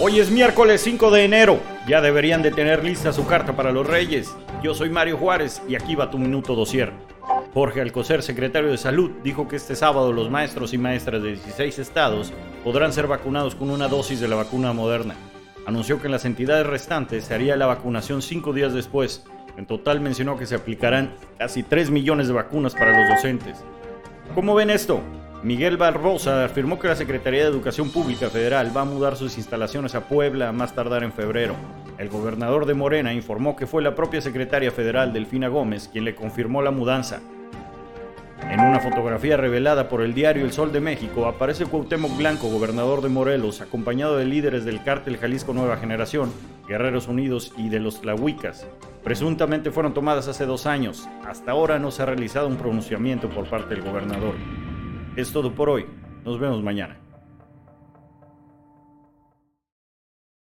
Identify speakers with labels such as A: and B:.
A: Hoy es miércoles 5 de enero. Ya deberían de tener lista su carta para los Reyes. Yo soy Mario Juárez y aquí va tu minuto dosier. Jorge Alcocer, secretario de Salud, dijo que este sábado los maestros y maestras de 16 estados podrán ser vacunados con una dosis de la vacuna moderna. Anunció que en las entidades restantes se haría la vacunación cinco días después. En total mencionó que se aplicarán casi 3 millones de vacunas para los docentes. ¿Cómo ven esto? Miguel Barbosa afirmó que la Secretaría de Educación Pública Federal va a mudar sus instalaciones a Puebla a más tardar en febrero. El gobernador de Morena informó que fue la propia secretaria federal Delfina Gómez quien le confirmó la mudanza. En una fotografía revelada por el diario El Sol de México aparece Cuauhtémoc Blanco, gobernador de Morelos, acompañado de líderes del cártel Jalisco Nueva Generación, Guerreros Unidos y de los Tlahuicas. Presuntamente fueron tomadas hace dos años. Hasta ahora no se ha realizado un pronunciamiento por parte del gobernador. Es todo por hoy. Nos vemos mañana.